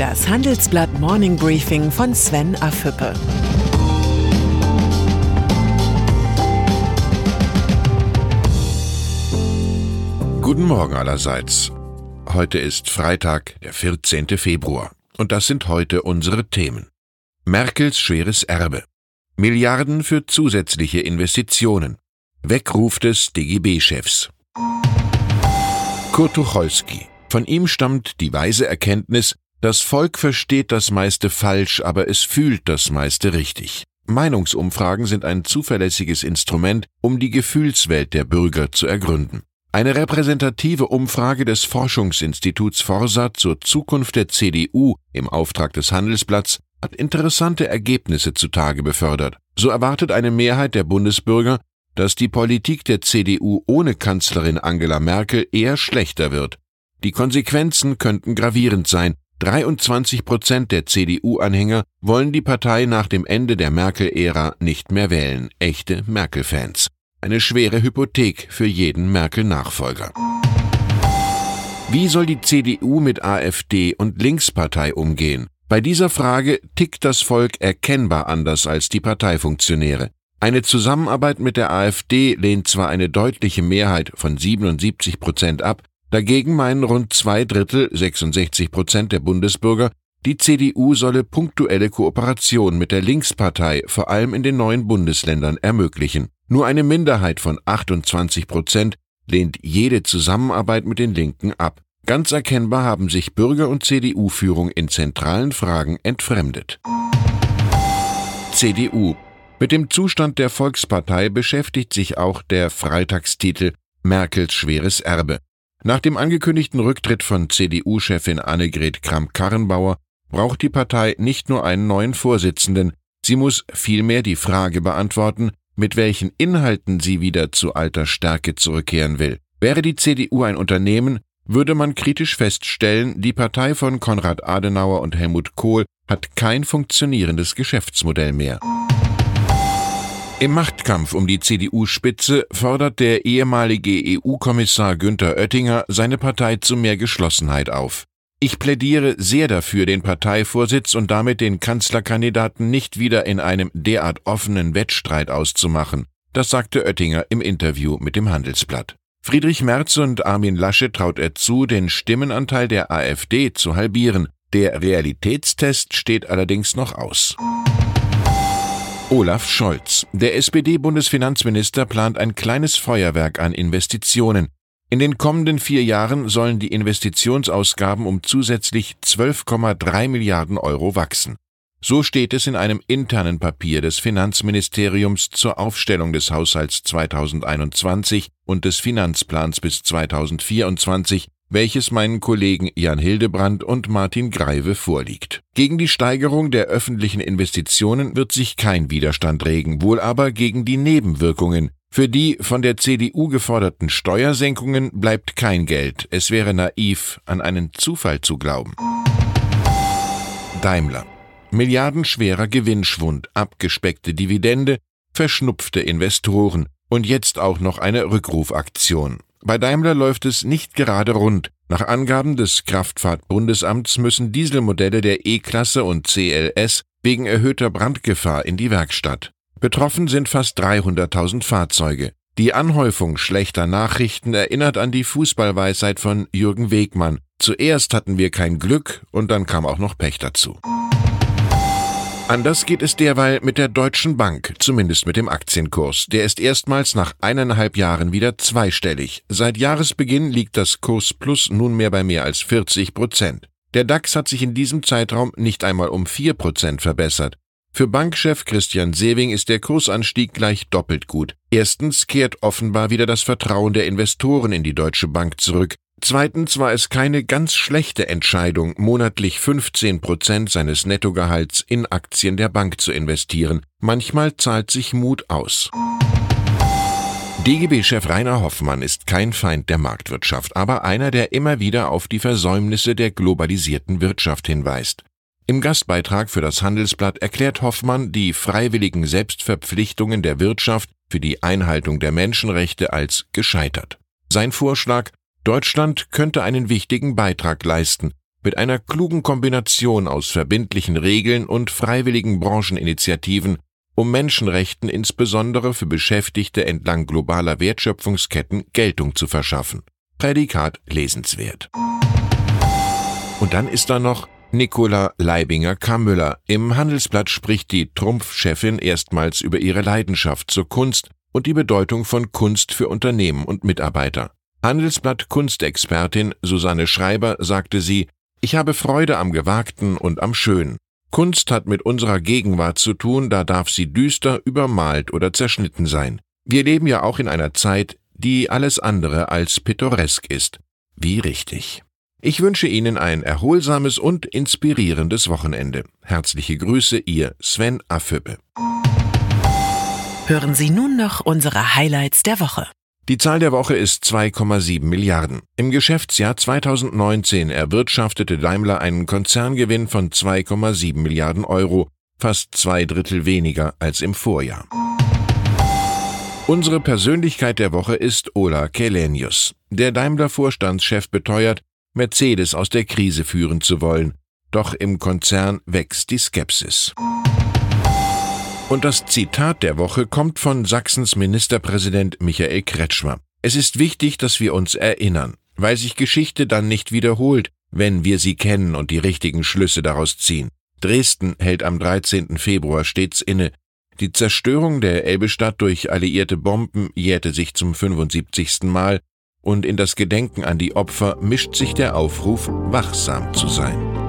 Das Handelsblatt Morning Briefing von Sven Afüppe. Guten Morgen allerseits. Heute ist Freitag, der 14. Februar. Und das sind heute unsere Themen. Merkels schweres Erbe. Milliarden für zusätzliche Investitionen. Weckruf des DGB-Chefs. Kurt Tucholsky. Von ihm stammt die weise Erkenntnis, das Volk versteht das meiste falsch, aber es fühlt das meiste richtig. Meinungsumfragen sind ein zuverlässiges Instrument, um die Gefühlswelt der Bürger zu ergründen. Eine repräsentative Umfrage des Forschungsinstituts Forsa zur Zukunft der CDU im Auftrag des Handelsblatts hat interessante Ergebnisse zutage befördert. So erwartet eine Mehrheit der Bundesbürger, dass die Politik der CDU ohne Kanzlerin Angela Merkel eher schlechter wird. Die Konsequenzen könnten gravierend sein. 23 Prozent der CDU-Anhänger wollen die Partei nach dem Ende der Merkel-Ära nicht mehr wählen. Echte Merkel-Fans. Eine schwere Hypothek für jeden Merkel-Nachfolger. Wie soll die CDU mit AfD und Linkspartei umgehen? Bei dieser Frage tickt das Volk erkennbar anders als die Parteifunktionäre. Eine Zusammenarbeit mit der AfD lehnt zwar eine deutliche Mehrheit von 77 Prozent ab, dagegen meinen rund zwei Drittel, 66 Prozent der Bundesbürger, die CDU solle punktuelle Kooperation mit der Linkspartei vor allem in den neuen Bundesländern ermöglichen. Nur eine Minderheit von 28 Prozent lehnt jede Zusammenarbeit mit den Linken ab. Ganz erkennbar haben sich Bürger und CDU-Führung in zentralen Fragen entfremdet. CDU. Mit dem Zustand der Volkspartei beschäftigt sich auch der Freitagstitel Merkels schweres Erbe. Nach dem angekündigten Rücktritt von CDU-Chefin Annegret Kramp-Karrenbauer braucht die Partei nicht nur einen neuen Vorsitzenden, sie muss vielmehr die Frage beantworten, mit welchen Inhalten sie wieder zu alter Stärke zurückkehren will. Wäre die CDU ein Unternehmen, würde man kritisch feststellen, die Partei von Konrad Adenauer und Helmut Kohl hat kein funktionierendes Geschäftsmodell mehr. Im Machtkampf um die CDU-Spitze fordert der ehemalige EU-Kommissar Günther Oettinger seine Partei zu mehr Geschlossenheit auf. Ich plädiere sehr dafür, den Parteivorsitz und damit den Kanzlerkandidaten nicht wieder in einem derart offenen Wettstreit auszumachen. Das sagte Oettinger im Interview mit dem Handelsblatt. Friedrich Merz und Armin Lasche traut er zu, den Stimmenanteil der AfD zu halbieren. Der Realitätstest steht allerdings noch aus. Olaf Scholz. Der SPD-Bundesfinanzminister plant ein kleines Feuerwerk an Investitionen. In den kommenden vier Jahren sollen die Investitionsausgaben um zusätzlich 12,3 Milliarden Euro wachsen. So steht es in einem internen Papier des Finanzministeriums zur Aufstellung des Haushalts 2021 und des Finanzplans bis 2024, welches meinen Kollegen Jan Hildebrand und Martin Greive vorliegt. Gegen die Steigerung der öffentlichen Investitionen wird sich kein Widerstand regen, wohl aber gegen die Nebenwirkungen, für die von der CDU geforderten Steuersenkungen bleibt kein Geld. Es wäre naiv, an einen Zufall zu glauben. Daimler. Milliardenschwerer Gewinnschwund, abgespeckte Dividende, verschnupfte Investoren und jetzt auch noch eine Rückrufaktion. Bei Daimler läuft es nicht gerade rund. Nach Angaben des Kraftfahrtbundesamts müssen Dieselmodelle der E-Klasse und CLS wegen erhöhter Brandgefahr in die Werkstatt. Betroffen sind fast 300.000 Fahrzeuge. Die Anhäufung schlechter Nachrichten erinnert an die Fußballweisheit von Jürgen Wegmann. Zuerst hatten wir kein Glück und dann kam auch noch Pech dazu. Anders geht es derweil mit der Deutschen Bank, zumindest mit dem Aktienkurs. Der ist erstmals nach eineinhalb Jahren wieder zweistellig. Seit Jahresbeginn liegt das Kurs Plus nunmehr bei mehr als 40 Prozent. Der DAX hat sich in diesem Zeitraum nicht einmal um vier Prozent verbessert. Für Bankchef Christian Sewing ist der Kursanstieg gleich doppelt gut. Erstens kehrt offenbar wieder das Vertrauen der Investoren in die Deutsche Bank zurück. Zweitens war es keine ganz schlechte Entscheidung, monatlich 15 Prozent seines Nettogehalts in Aktien der Bank zu investieren. Manchmal zahlt sich Mut aus. DGB-Chef Rainer Hoffmann ist kein Feind der Marktwirtschaft, aber einer, der immer wieder auf die Versäumnisse der globalisierten Wirtschaft hinweist. Im Gastbeitrag für das Handelsblatt erklärt Hoffmann die freiwilligen Selbstverpflichtungen der Wirtschaft für die Einhaltung der Menschenrechte als gescheitert. Sein Vorschlag Deutschland könnte einen wichtigen Beitrag leisten. mit einer klugen Kombination aus verbindlichen Regeln und freiwilligen Brancheninitiativen, um Menschenrechten insbesondere für Beschäftigte entlang globaler Wertschöpfungsketten Geltung zu verschaffen. Prädikat lesenswert. Und dann ist da noch Nicola Leibinger-Kammüller. Im Handelsblatt spricht die Trumpf-Chefin erstmals über ihre Leidenschaft zur Kunst und die Bedeutung von Kunst für Unternehmen und Mitarbeiter. Handelsblatt Kunstexpertin Susanne Schreiber sagte sie, ich habe Freude am Gewagten und am Schönen. Kunst hat mit unserer Gegenwart zu tun, da darf sie düster, übermalt oder zerschnitten sein. Wir leben ja auch in einer Zeit, die alles andere als pittoresk ist. Wie richtig. Ich wünsche Ihnen ein erholsames und inspirierendes Wochenende. Herzliche Grüße, Ihr Sven Affüppe. Hören Sie nun noch unsere Highlights der Woche. Die Zahl der Woche ist 2,7 Milliarden. Im Geschäftsjahr 2019 erwirtschaftete Daimler einen Konzerngewinn von 2,7 Milliarden Euro, fast zwei Drittel weniger als im Vorjahr. Unsere Persönlichkeit der Woche ist Ola Kelenius. Der Daimler-Vorstandschef beteuert, Mercedes aus der Krise führen zu wollen. Doch im Konzern wächst die Skepsis. Und das Zitat der Woche kommt von Sachsens Ministerpräsident Michael Kretschmer. Es ist wichtig, dass wir uns erinnern, weil sich Geschichte dann nicht wiederholt, wenn wir sie kennen und die richtigen Schlüsse daraus ziehen. Dresden hält am 13. Februar stets inne. Die Zerstörung der Elbestadt durch alliierte Bomben jährte sich zum 75. Mal und in das Gedenken an die Opfer mischt sich der Aufruf, wachsam zu sein.